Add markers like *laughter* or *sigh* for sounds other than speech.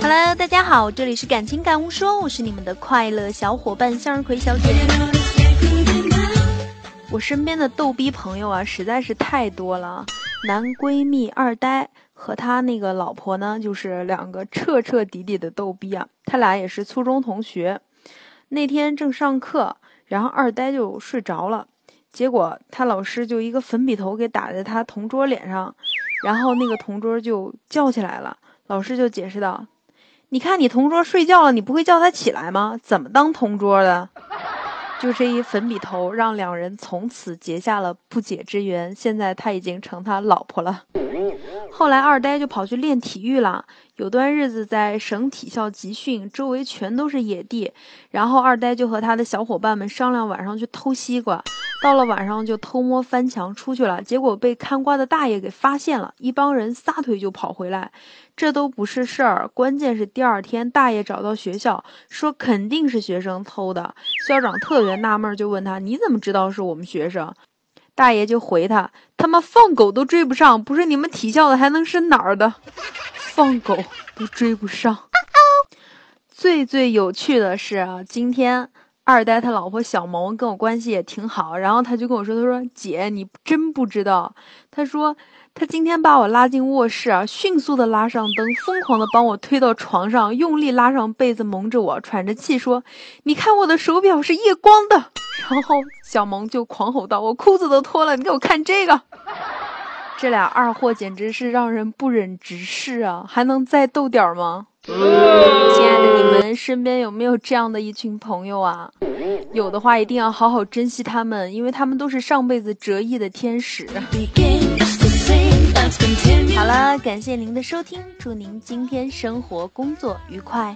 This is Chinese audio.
Hello，大家好，这里是感情感悟说，我是你们的快乐小伙伴向日葵小姐。我身边的逗逼朋友啊，实在是太多了。男闺蜜二呆和他那个老婆呢，就是两个彻彻底底的逗逼啊。他俩也是初中同学。那天正上课，然后二呆就睡着了，结果他老师就一个粉笔头给打在他同桌脸上，然后那个同桌就叫起来了。老师就解释道：“你看你同桌睡觉了，你不会叫他起来吗？怎么当同桌的？” *laughs* 就这一粉笔头，让两人从此结下了不解之缘。现在他已经成他老婆了。后来二呆就跑去练体育了。有段日子在省体校集训，周围全都是野地。然后二呆就和他的小伙伴们商量晚上去偷西瓜。到了晚上就偷摸翻墙出去了，结果被看瓜的大爷给发现了，一帮人撒腿就跑回来。这都不是事儿，关键是第二天大爷找到学校，说肯定是学生偷的。校长特别纳闷，就问他：“你怎么知道是我们学生？”大爷就回他：“他妈放狗都追不上，不是你们体校的还能是哪儿的？放狗都追不上。”最最有趣的是啊，今天。二呆他老婆小萌跟我关系也挺好，然后他就跟我说：“他说姐，你真不知道，他说他今天把我拉进卧室啊，迅速的拉上灯，疯狂的帮我推到床上，用力拉上被子蒙着我，喘着气说：你看我的手表是夜光的。然后小萌就狂吼道：我裤子都脱了，你给我看这个。这俩二货简直是让人不忍直视啊！还能再逗点吗？”亲爱的，你们身边有没有这样的一群朋友啊？有的话，一定要好好珍惜他们，因为他们都是上辈子折翼的天使。*laughs* 好了，感谢您的收听，祝您今天生活工作愉快。